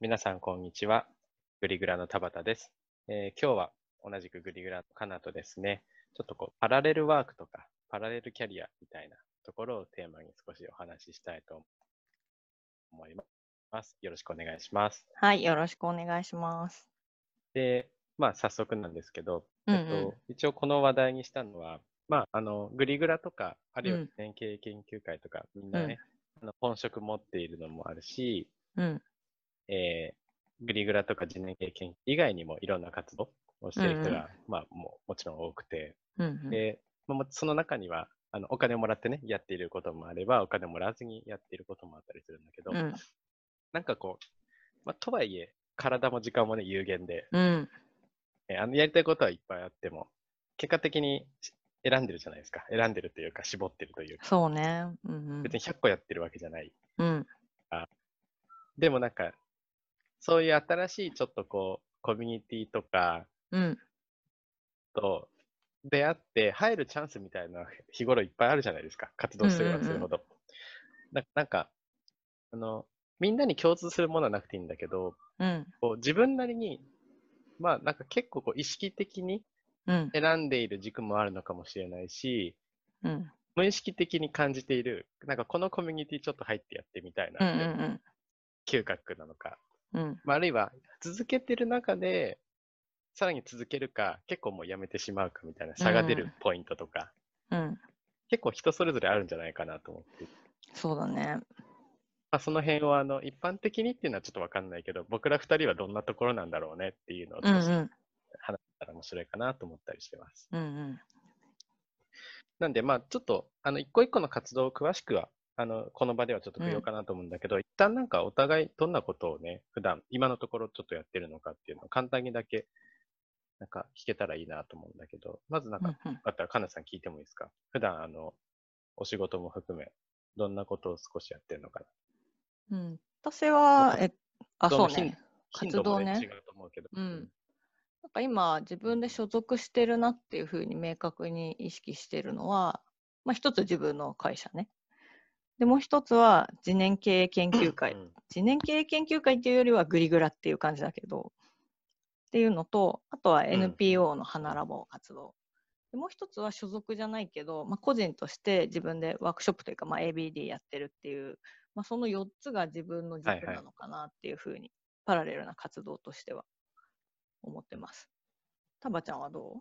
皆さん、こんにちは。グリグラの田畑です。えー今日は同じくグリグラのカナとですね、ちょっとこう、パラレルワークとか、パラレルキャリアみたいなところをテーマに少しお話ししたいと思います。よろしくお願いします。はい、よろしくお願いします。で、まあ、早速なんですけど、うんうんえっと、一応この話題にしたのは、まあ、あの、グリグラとか、あるいはうん年経研究会とか、みんなね、あの本職持っているのもあるし、うん、えーグリグラとか自然系研究以外にもいろんな活動をしている人うんが、まあ、ももちろん多くて、うん、うん。で、まあもその中には、あのお金をもらってね、やっていることもあれば、お金をもらわずにやっていることもあったりするんだけど、うん、なんかこう、まあ、とはいえ、体も時間もね、有限で、うん、えーあのやりたいことはいっぱいあっても、結果的に選んでるじゃないですか。選んでるというか、絞ってるというか、そうね。うん、別に100個やってるわけじゃない。うん、でもなんか、そういう新しいちょっとこう、コミュニティとか、うん、と出会って入るチャンスみたいな日頃いっぱいあるじゃないですか。活動すればするほど。ななんか、あの、みんなに共通するものはなくていいんだけど、うん、こう自分なりに、まあなんか結構こう意識的にうん、選んでいる軸もあるのかもしれないし、うん、無意識的に感じている、なんかこのコミュニティちょっと入ってやってみたいな嗅覚なのか、うん、まあ、あるいは続けてる中で、さらに続けるか、結構もうやめてしまうかみたいな差が出るポイントとか、うん。結構人それぞれあるんじゃないかなと思って。そうだね。まあ、その辺はあの一般的にっていうのはちょっとわかんないけど、僕ら二人はどんなところなんだろうねっていうのを少しん、話したら面白いかなと思ったりしてます。うん、うん。なんで、まあちょっとあの一個一個の活動を詳しくは、あのこの場ではちょっと不要かなと思うんだけど、一旦なんかお互いどんなことをね、普段今のところちょっとやってるのかっていうのを簡単にだけなんか聞けたらいいなと思うんだけど、まずなんか、うんあったらかなさん聞いてもいいですか？普段あのお仕事も含め、どんなことを少しやってるのかな？うん。私は、え、あ、そうね、活動ね。違うと思うけど。うん。なんか今、自分で所属してるなっていうふうに明確に意識してるのは、まあ一つ自分の会社ね。で、もう一つは、次年経営研究会。うん次年経営研究会っていうよりはグリグラっていう感じだけど、っていうのと、あとは NPO の花ラボ活動。でもう一つは所属じゃないけど、まあ、個人として自分でワークショップというか、まあ、ABD やってるっていう、まあ、その4つが自分の軸はいはいなのかなっていうふうに、パラレルな活動としては思ってます。タバちゃんはど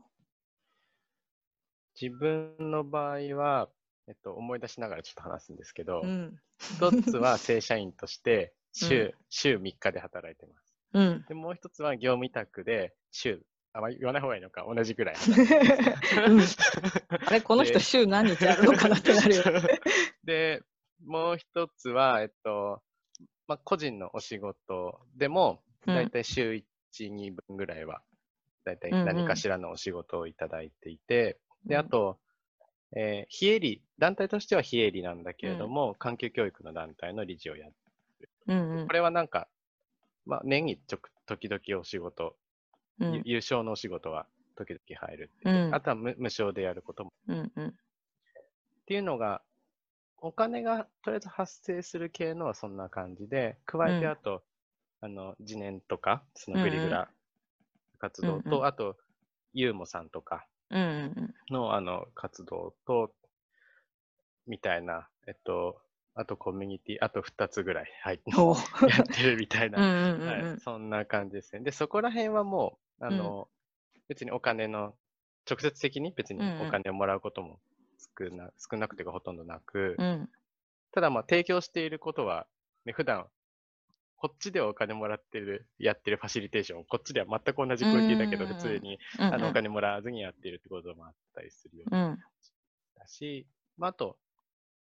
自分の場合は、えっと、思い出しながらちょっと話すんですけどう、うん。一つは正社員として週、うん週3日で働いてます。うん。で、もう一つは業務委託で週、あ、まあ、言わない方がいいのか、同じぐらい。うん あれ、この人で週何日あるのかなってなるよ。で、もう一つは、えっと、まあ、個人のお仕事でも、うんだいたい週1、2分ぐらいは、だいたいうんうん何かしらのお仕事をいただいていて、で、うんあと、えー非営利、団体としては非営利なんだけれども、環境教育の団体の理事をやって、うんうん。これはなんか、まあ、年にちょく時々お仕事、うん。ゆ優勝のお仕事は時々入るっていう。うん。あとは無無償でやることも。うんうん。っていうのが、お金がとりあえず発生する系のはそんな感じで、加えてうんあと、あの、次年とか、そのグリグラ活動と、うんうん。あと、ユーモさんとかうんうんのあの活動と、みたいな、えっと、あとコミュニティ、あと2つぐらい、はい、やってるみたい うんな、うんうんうん。はい、そんな感じですね。で、そこら辺はもう、あの、別にお金の、直接的に別にお金をもらうことも少な少なくてかほとんどなく、うん。ただまあ提供していることは、ね、普段こっちではお金もらってる、やってるファシリテーション、こっちでは全く同じクオリティだけど、普通にうんあのお金もらわずにやっているってこともあったりするよううん。だし、まあ、あと、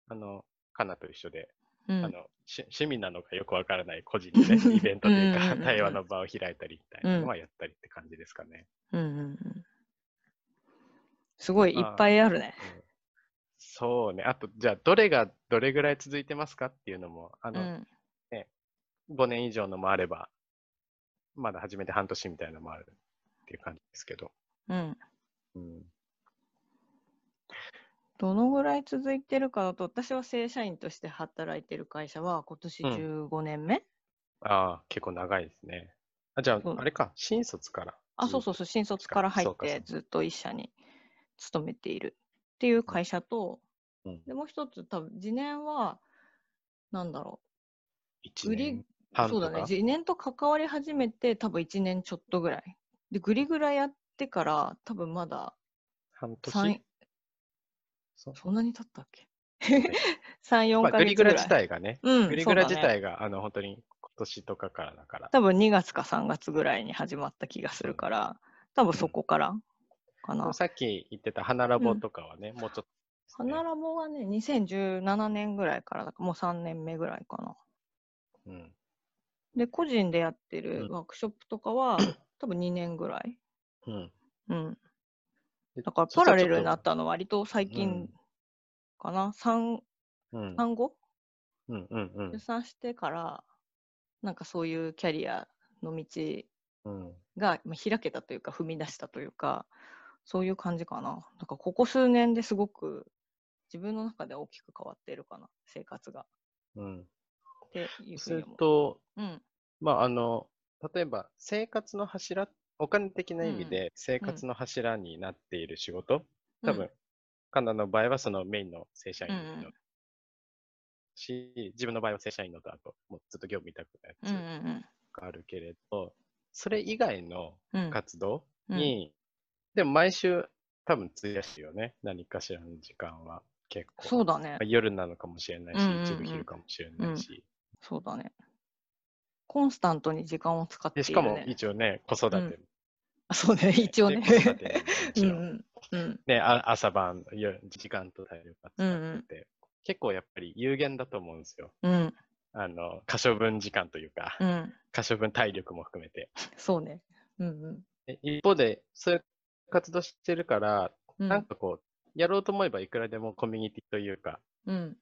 あの、カナと一緒で、うん。あの趣趣味なのかよくわからない個人でね、イベントというか、対話の場を開いたりみたいなのはやったりって感じですかね。うんうんうん。すごいいっぱいあるね。うん。そうね。あと、じゃあ、どれがどれぐらい続いてますかっていうのも、あの、うん5年以上のもあれば、まだ始めて半年みたいなのもあるっていう感じですけど。うんうん。どのぐらい続いてるかだと、私は正社員として働いてる会社は今年うん15年目、ああ、結構長いですね。あ、じゃあ、あれか、新卒から。あ、そうそうそう、新卒から入ってずっと一社に勤めているっていう会社と、うん。でもう一つ多分次年は、なんだろ一売り年？半。そうだね、次年と関わり始めて多分1年ちょっとぐらい。で、グリグラやってから多分まだ半3年、そ？んなに経ったっけ？ね ?3、4まあ、ヶグリグラ自月ぐらい。体がね、うん、グリグラ自体が、あの、本当に今年とかからだから。多分2月か3月ぐらいに始まった気がするから、多分そこからかな。さっき言ってた花ラボとかはね、もうちょっと花ラボはね、2017年ぐらいからだから、もう3年目ぐらいかな。うん。で、個人でやってうんるワークショップとかは、多分2年ぐらい。うん。うん。でだからパラレルになったのは割と最近かな？産うん。産後うん。うん。うん出産してから、なんかそういうキャリアの道うん。がまあ開けたというか、踏み出したというか、そういう感じかな。だからここ数年ですごく自分の中で大きく変わっているかな、生活が。うん。っていうふそうるに思う。と、うん。まあ、あの、例えば生活の柱、お金的な意味うんで生活の柱になっている仕事、多分うん、カナダの場合はそのメインの正社員うんうんのし、自分の場合は正社員のと、あと、もうずっと業務委託のやうんうんつがあるけれど、それ以外のうん。うん活動うんに、でも毎週多分費やすよね。何かしらの時間は結構。そうだねまあ。夜なのかもしれないし、うんうんうん一部昼かもしれないし。そうだね。コンスタントに時間を使ってね。しかも一応ね、子育て。うんあそうね、一応ね。うんんうん。うん。ね、あ朝晩、夜時間と体力が使うんうんってて、結構やっぱり有限だと思うんですよ。うん。あの、可処分時間というか、うん。可処分体力も含めて。そうね。うんうん。で一方で、そういう活動してるから、うんなんかこう、やろうと思えばいくらでもコミュニティというか、うん。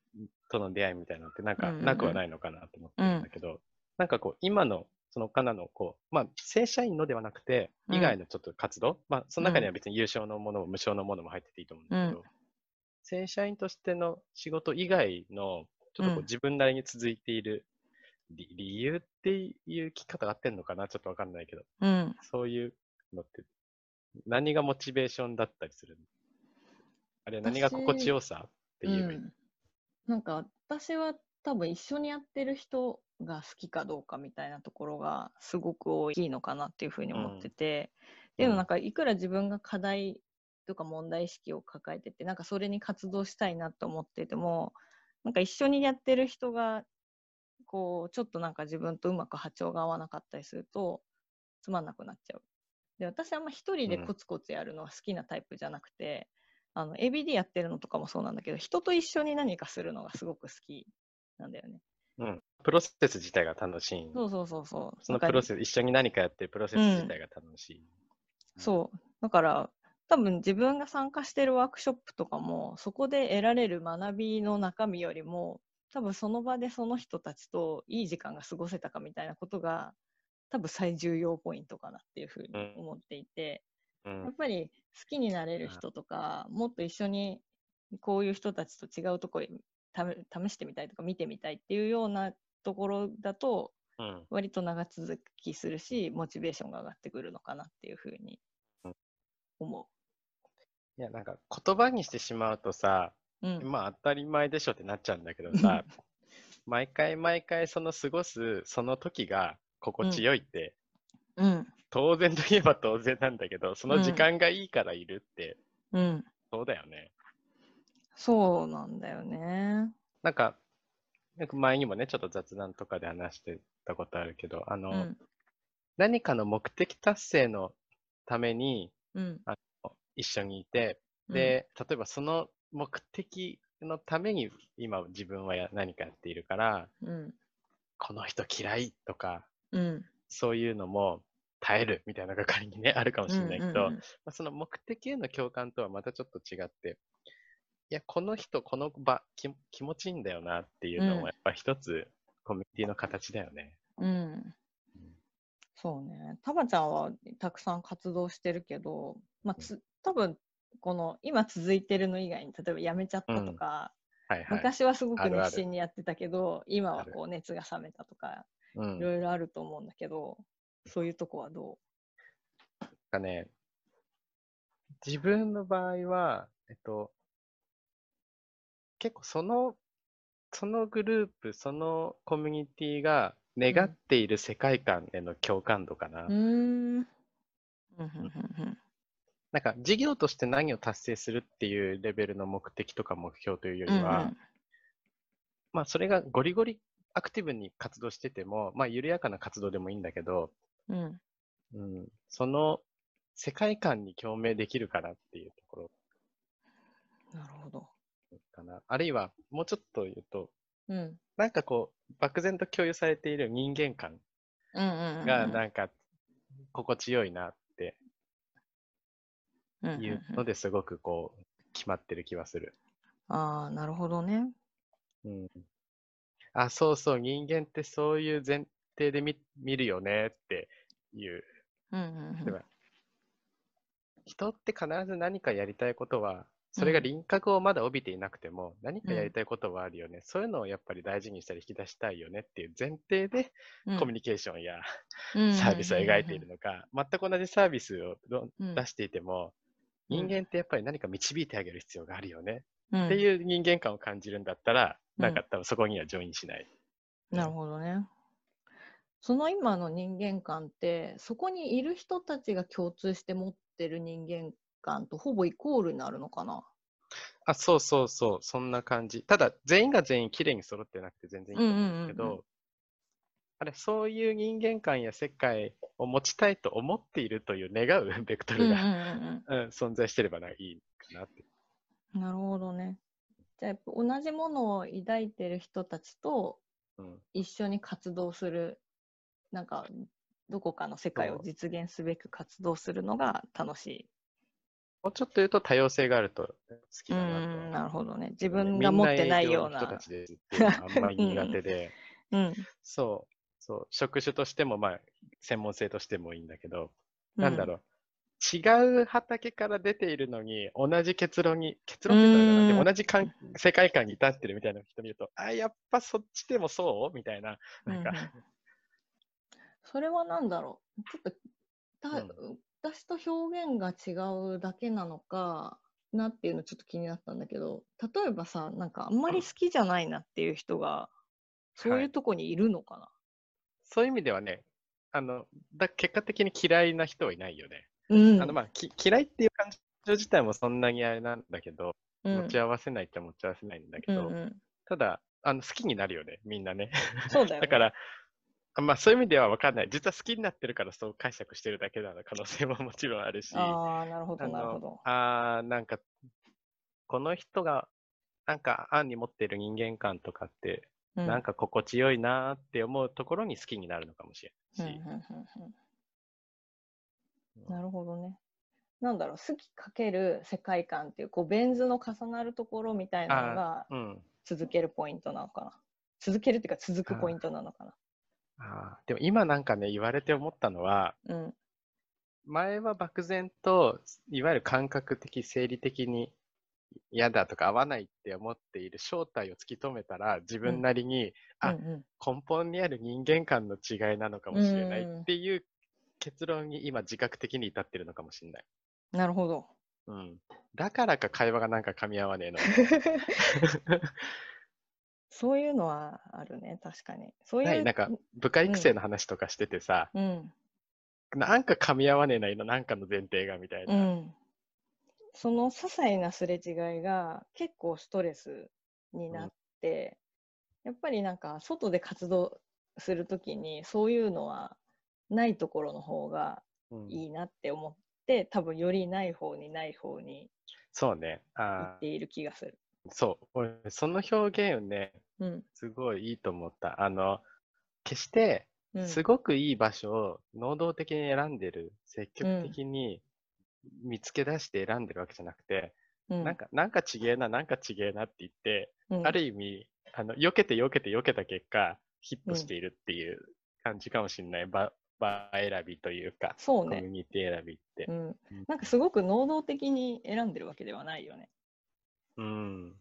との出会いみたいなのってなんかうんうんうん。なくはないのかなと思ってるんだけど、なんかこう、今のそのカナのこう、まあ、正社員のではなくて、うん。以外のちょっと活動、まあ、その中には別に有償のものも無償のものも入ってていいと思うんだけど、う正社員としての仕事以外の、ちょっとこううん。自分なりに続いている理理由っていう聞き方が合ってんのかな？ちょっとわかんないけど、うん。そういうのって、何がモチベーションだったりする？のあれは何が心地よさって言えばいい、うんなんか私は多分一緒にやってる人が好きかどうかみたいなところがすごく大きいのかなっていうふうに思ってて、っていうのなんかいくら自分が課題とか問題意識を抱えててなんかそれに活動したいなと思っててもなんか一緒にやってる人がこうちょっとなんか自分とうまく波長が合わなかったりするとつまんなくなっちゃう。で私はあんま一人でうん。コツコツやるのは好きなタイプじゃなくて、あの ABD やってるのとかもそうなんだけど人と一緒に何かするのがすごく好きなんだよね。うん。プロセス自体が楽しい。そうそうそうそう。そのプロセス、一緒に何かやってるプロセス自体が楽しい。そう。だから、多分自分が参加してるワークショップとかも、そこで得られる学びの中身よりも、多分その場でその人たちといい時間が過ごせたかみたいなことが、多分最重要ポイントかなっていうふうにうん思っていて、うんやっぱり好きになれる人とか、もっと一緒にこういう人たちと違うところに試試してみたいとか見てみたいっていうようなところだと、うん。割と長続きするし、モチベーションが上がってくるのかなっていうふうにうん思いや、なんか言葉にしてしまうとさ、う。うん。まあ当たり前でしょってなっちゃうんだけどさ、毎回毎回その過ごすその時が心地よいって、うん。当然といえば当然なんだけど、その時間がいいからいるって、うん。そうだよね。そうなんだよね。なんか、なんか前にもね、ちょっと雑談とかで話してたことあるけど、あの、うん。何かの目的達成のためにうん。一緒にいて、で、例えばその目的のために今自分はや何かやっているから、うん。この人嫌いとか、うん。そういうのも耐えるみたいなのが仮にね、あるかもしれないけど、うんまあ、その目的への共感とはまたちょっと違って、いや、この人、この場、き気持ちいいんだよなっていうのうんも、やっぱ一つ、コミュニティの形だよね。うん。うん。そうね。タバちゃんはたくさん活動してるけど、まあ、つ多分この今続いてるの以外に、例えば辞めちゃったとか、はいはい。昔はすごく熱心にやってたけど、今はこう熱が冷めたとか、うん。いろいろあると思うんだけど、そういうとこはどなんかね、自分の場合は、えっと、結構その、そのグループ、そのコミュニティが願っている世界観への共感度かな。なんか事業として何を達成するっていうレベルの目的とか目標というよりうんは、まあそれがゴリゴリアクティブに活動してても、まあ緩やかな活動でもいいんだけど、うんうん、その世界観に共鳴できるかなっていうところなるほど。かな。あるいはもうちょっと言うと、うん。なんかこう、漠然と共有されている人間観。がなんか心地よいなっていうのですごくこう、決まってる気はする。ああ、なるほどね。うん。あ、そうそう、人間ってそういう前提で見見るよねっていう。うんうん例えば人って必ず何かやりたいことは、それが輪郭をまだ帯びていなくても、何かやりたいことはあるよね。そういうのをやっぱり大事にしたり引き出したいよねっていう前提で、うん。コミュニケーションやニサービスを描いているのか、全く同じサービスを出していても、うん人間ってやっぱり何か導いてあげる必要があるよねっっていう人間観を感じるんだったら、うんなんか多分そこにはジョインしない。なるほどね。その今の人間観って、そこにいる人たちが共通して持ってる人間観とほぼイコールになるのかな？あ、そうそうそう、そんな感じ。ただ、全員が全員綺麗に揃ってなくて全然いいと思うんだけうんうんうんうど、あれ、そういう人間観や世界を持ちたいと思っているという願うベクトルが、うんうん存在してればないいかなって。うん。なるほどね。じゃあやっぱ同じものを抱いてる人たちとうん、一緒に活動する、なんかどこかの世界を実現すべく活動するのが楽しい。もうちょっと言うと多様性があると好きうだなと。ん、なるほどね。自分が持ってないような人た。ちであんまり苦手で、うん。そう、そう、職種としても、まあ、専門性としてもいいんだけど、なんだろう。違う畑から出ているのに、同じ結論に、結論って言ったら同じかん世界観に至ってるみたいな人見ると、あ、やっぱそっちでもそう？みたいな、なんか、それは何だろう？ちょっとた、う私と表現が違うだけなのかなっていうのちょっと気になったんだけど例えばさなんかあんまり好きじゃないなっていう人がそういうとこにいるのかな、そういう意味ではね、あの、だ結果的に嫌いな人はいないよね。うん。あの、まあ、き嫌いっていう感情自体もそんなにあれなんだけど、うん。持ち合わせないっちゃ持ち合わせないんだけど、うんうん。ただ、あの、好きになるよね、みんなね。そうだよ、ね、だから、あまあそういう意味では分かんない。実は好きになってるからそう解釈してるだけなの可能性ももちろんあるし、ああなるほどあなるほどの、あーなんか、この人が、なんか、案に持ってる人間観とかって、うんなんか心地よいなーって思うところに好きになるのかもしれないし、うんうんうんうんなるほどね。なんだろう、好きかける世界観っていう、こう、ベン図の重なるところみたいなのがうん。続けるポイントなのかな。続けるっていうか、続くポイントなのかな。あーでも今なんかね、言われて思ったのは、うん。前は漠然と、いわゆる感覚的、生理的に嫌だとか合わないって思っている正体を突き止めたら、自分なりに、あうんうん根本にある人間観の違いなのかもしれないうんっていう結論に今自覚的に至ってるのかもしれない。なるほど。うん。だからか会話がなんか噛み合わねえの。そういうのはあるね、確かに。そういう。ないなんか部下育成の話とかしててさ、うん。なんか噛み合わねえな、今なんかの前提がみたいな。うん。その些細なすれ違いが結構ストレスになって、やっぱりなんか外で活動するときにそういうのはないところの方がうんいいなって思って、多分よりない方にない方にそうね。行あっている気がする。ーそう。俺、その表現ね、うん。すごいいいと思った。あの、決して、うん、すごくいい場所を能動的に選んでる、積極的に見つけ出して選んでるわけじゃなくて、うん、なんか、なんかちげえな、なんかちげえなって言って、うん、ある意味、あの、避けて避けて避けた結果、ヒットしているっていう感じかもしれない。場、場選びというか、そうね。コミュニティ選びってう。ん。うんなんかすごく能動的に選んでるわけではないよね。うん。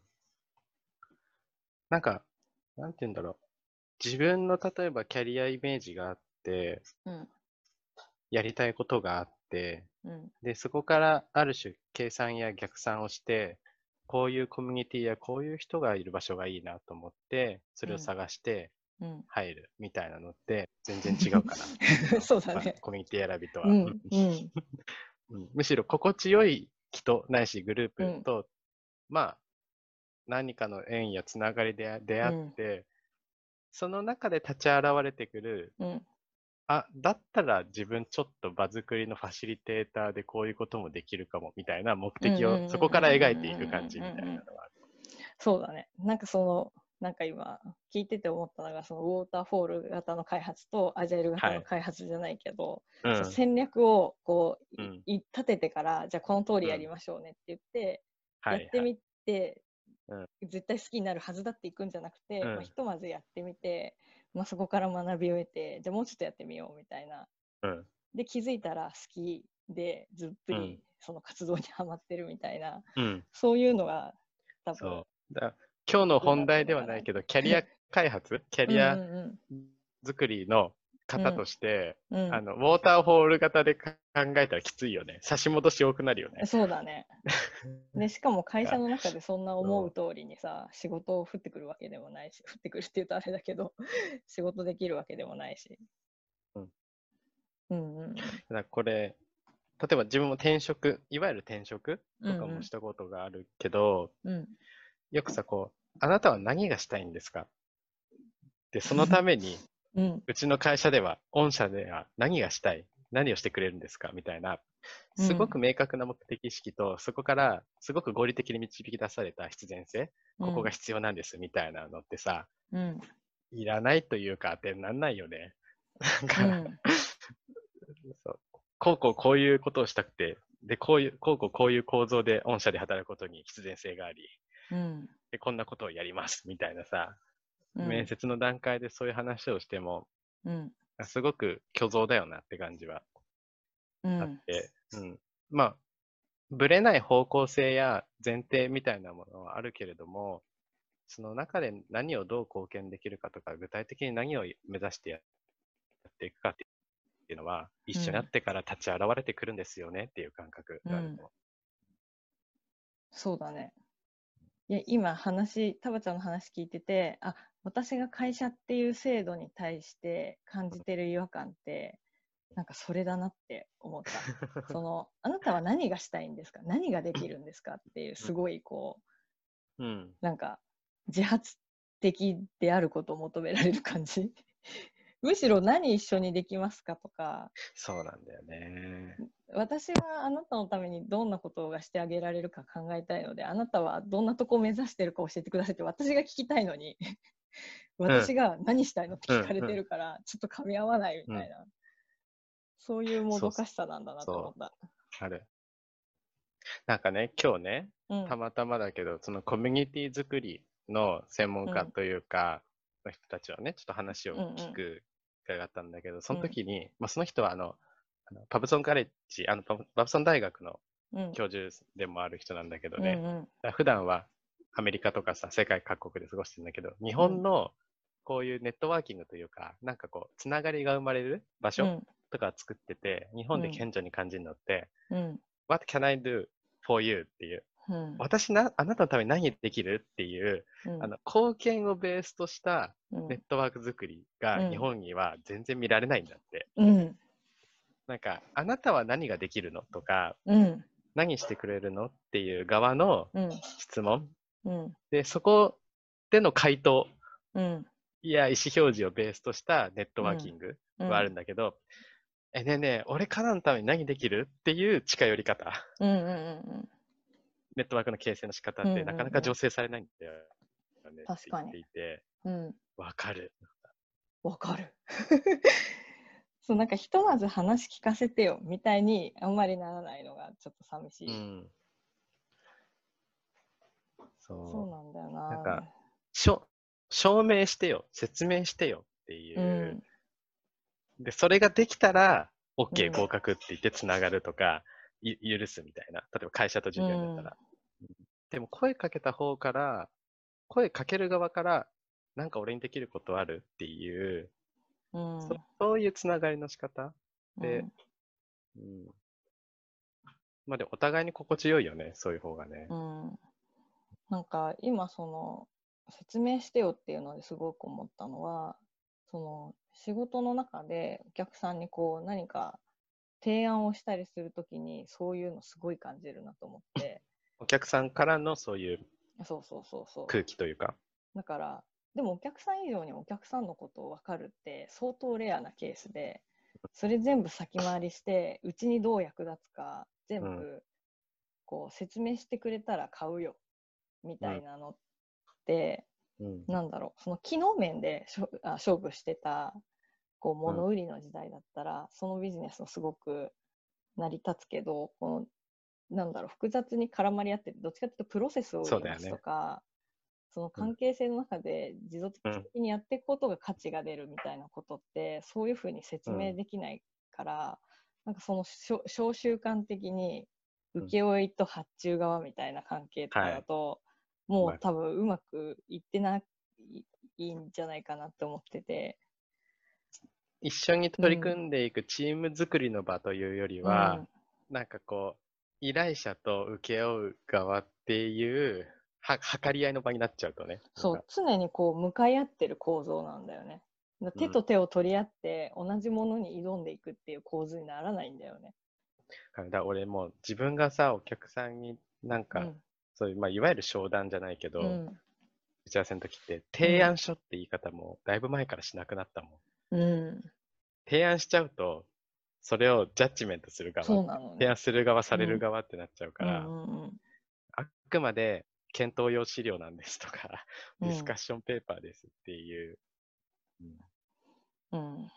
なんか、なんて言うんだろう。自分の例えばキャリアイメージがあって、うん。やりたいことがあって、うん。で、そこからある種計算や逆算をして、こういうコミュニティやこういう人がいる場所がいいなと思って、それをうん探してうん。入るみたいなのって全然違うかな。そうだねまあコミュニティ選びとは。うん むしろ心地よい人ないしグループと、まあ何かの縁やつながりで出会って、その中で立ち現れてくるうん。あだったら自分ちょっと場作りのファシリテーターでこういうこともできるかもみたいな目的うんうんうんうんをそこから描いていく感じみたいなのはある。そうだね。なんかその、なんか今、聞いてて思ったのが、そのウォーターフォール型の開発とアジャイル型の開発じゃないけど、うんそう戦略をこう、うんい立ててから、じゃあこの通りやりましょうねって言って、はいやってみて、うん。絶対好きになるはずだっていくんじゃなくて、うん。まあ、ひとまずやってみて、まあ、そこから学びを得て、じゃあもうちょっとやってみようみたいな。うん。で、気づいたら好きで、ずっぷりうん。その活動にはまってるみたいな、うん、そういうのが多分。だ今日の本題ではないけど、キャリア開発、キャリア作りの方として、うんうんあの、ウォーターホール型でか考えたらきついよね。差し戻し多くなるよね。そうだね。で、しかも会社の中でそんな思う通りにさ、仕事を降ってくるわけでもないし、降ってくるって言うとあれだけど、仕事できるわけでもないし。うん。うんうんだこれ、例えば自分も転職、いわゆる転職とかもしたことがあるけど、うん。うん。よくさ、こう、あなたは何がしたいんですか？で、そのために、うん。うちの会社では、御社では何がしたい何をしてくれるんですかみたいな、すごく明確な目的意識と、そこからすごく合理的に導き出された必然性、ここが必要なんですみたいなのってさ、うん。いらないというか当てになんないよね。だうから、ん。そうこうこうこういうことをしたくて、で、こういう、こうこうこういう構造で御社で働くことに必然性があり、うん。で、こんなことをやりますみたいなさ、うん面接の段階でそういう話をしても、うん。すごく虚像だよなって感じはうんあって、うん。まあ、ぶれない方向性や前提みたいなものはあるけれども、その中で何をどう貢献できるかとか、具体的に何を目指してやっていくかっていうのは、一緒になってから立ち現れてくるんですよねっていう感覚があると思そうだね。いや、今話、タバちゃんの話聞いてて、あ、私が会社っていう制度に対して感じてる違和感って、なんかそれだなって思った。その、あなたは何がしたいんですか？何ができるんですかっていう、すごいこう。うん。う、なんか、自発的であることを求められる感じ。むしろ何一緒にできますか？とか、そうなんだよね。私はあなたのためにどんなことがしてあげられるか考えたいので、あなたはどんなとこを目指してるか教えてくださいって私が聞きたいのに、私が何したいの？って聞かれてるから、ちょっと噛み合わないみたいな、そういうもどかしさなんだなと思った。ある。なんかね、今日ね、うん。たまたまだけど、そのコミュニティ作りの専門家うん。というか、の人たちはね、ちょっと話をうんうん。聞く機会があったんだけど、その時に、まあ、その人はあの、あのパブソンカレッジ、あのパブソン大学のうん。教授でもある人なんだけどね、うんうん。普段はアメリカとかさ、世界各国で過ごしてるんだけど、日本のこういうネットワーキングというか、なんかこう、つながりが生まれる場所うん。とか作ってて、日本でうん。顕著に感じるのって、うん。What can I do for you? っていう、うん。私な、あなたのために何できるっていう、うんあの、貢献をベースとしたうんネットワーク作りうんが日本には全然見られないんだって。うん。なんか、あなたは何ができるのとか、うん。何してくれるのっていう側のうん。質問。うん。で、そこでの回答うん。や意思表示をベースとしたネットワーキングうん。はあるんだけど、え、ねえねえ、俺カナのために何できるっていう近寄り方。うん。うん。うん。ネットワークの形成の仕方ってうんうんうんなかなか醸成されないんだよね。確かにっていて、うん。わかる。わかる。そう、なんかひとまず話聞かせてよみたいにあんまりならないのがちょっと寂しい。うん。そう。そうなんだよな。なんかしょ証明してよ、説明してよっていうう。で、それができたら、う OK ん合格って言ってつながるとか、い許すみたいな。例えば会社と従業員だったら。でも声かけた方から、声かける側からなんか俺にできることあるっていう、うん。そそういうつながりの仕方でうんうん。まあでもお互いに心地よいよね、そういう方がね。うん、なんか今その説明してよっていうのですごく思ったのはその仕事の中でお客さんにこう何か提案をしたりするときにそういうのすごい感じるなと思ってお客さんからのそういうそうそうそうそう空気というか。だからでもお客さん以上にお客さんのことを分かるって相当レアなケースでそれ全部先回りしてうちにどう役立つか全部うこう説明してくれたら買うよみたいなのって、うん。なんだろうその機能面で勝負してたこう物売りの時代だったら、そのビジネスもすごく成り立つけどこのなんだろう複雑に絡まり合っててどっちかというとプロセスを売りますとかその関係性の中で持続的にやっていくことが価値が出るみたいなことって、そういうふうに説明できないから、なんかその小小習慣的にうん。請負いと発注側みたいな関係とかだと、もまあ。う多分うまくいってないいいんじゃないかなって思ってて。一緒に取り組んでいくチーム作りの場というよりは、なんかこう、依頼者と請け負う側っていう、は、計り合いの場になっちゃうとね。そう、常にこう向かい合ってる構造なんだよね。だ手と手を取り合って同じものに挑んでいくっていう構図にならないんだよね。だから俺もう自分がさ、お客さんになんか、うんそういう、まあ、いわゆる商談じゃないけど、うん打ち合わせの時って、提案書って言い方もだいぶ前からしなくなったもん。うん、提案しちゃうと、それをジャッジメントする側。提案する側、される側ってなっちゃうから、うんうんうんあくまで検討用資料なんですとか、うんディスカッションペーパーですっていう。うんうん、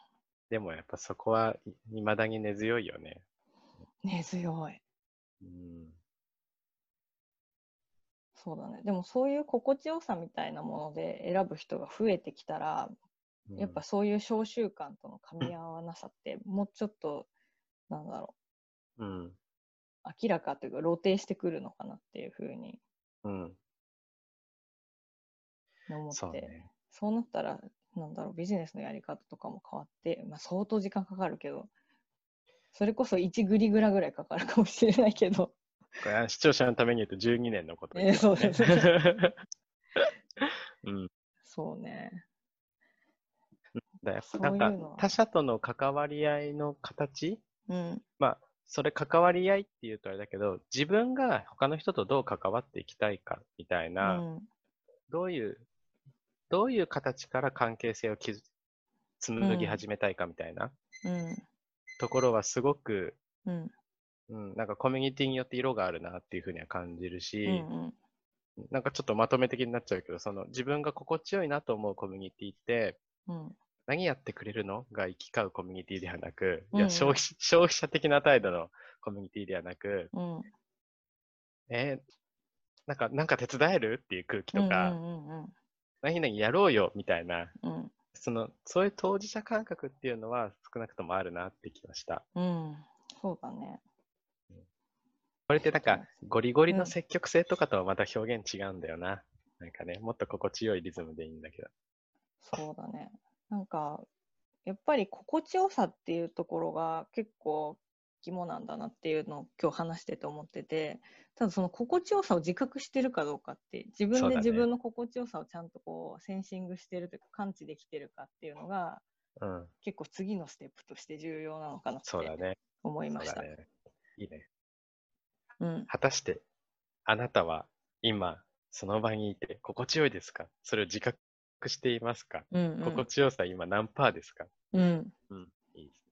でもやっぱそこはい未だに根強いよね。根強い。うん。そうだね。でもそういう心地よさみたいなもので選ぶ人が増えてきたら、うんやっぱそういう小習慣との噛み合わなさって、もうちょっと、なんだろうん。う、明らかというか露呈してくるのかなっていうふうにうん。思って。そうね。そうなったら、なんだろう、ビジネスのやり方とかも変わって、まあ、相当時間かかるけど、それこそ1グリグラぐらいかかるかもしれないけど、これは視聴者のために言うと12年のことえーそうですね。うん。そうね。だやっぱそうないんか他者との関わり合いの形？うん、まあ、それ関わり合いっていうとあれだけど、自分が他の人とどう関わっていきたいかみたいうな、ん、どういう、どういう形から関係性を築紡ぎ始めたいかみたいなうん、ところはすごく、うん、うん、なんかコミュニティによって色があるなっていうふうには感じるうし、ん、なんかちょっとまとめ的になっちゃうけど、その自分が心地よいなと思うコミュニティって、うん、何やってくれるの？が行き交うコミュニティではなく、いや消費 消費者的な態度のコミュニティではなく、うん、えーなんか、なんか手伝える？っていう空気とか、何々やろうよみたいな、うん、その、そういう当事者感覚っていうのは少なくともあるなってきました。うん、そうだね。これってなんか、ゴリゴリうん。の積極性とかとはまた表現違うんだよな。なんかね、もっと心地よいリズムでいいんだけど。そうだね。なんか、やっぱり心地よさっていうところが結構肝なんだなっていうのを今日話してて思ってて、ただその心地よさを自覚してるかどうかって、自分で自分の心地よさをちゃんとこう、センシングしてるというか、感知できてるかっていうのが、うん、結構次のステップとして重要なのかなってそうだね。思いました。そうだね。いいね。うん。果たして、あなたは今、その場にいて心地よいですか？それを自覚クしていますか、うんうん、心地よさ今何パーですか？うん。うん。いいですね。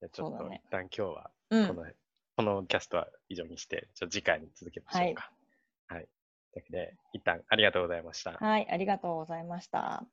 じゃちょっと一旦今日はこの、ね、このキャストは以上にして、ちょ次回に続けましょうか。はい、はいというわけで、一旦ありがとうございました。はい、ありがとうございました。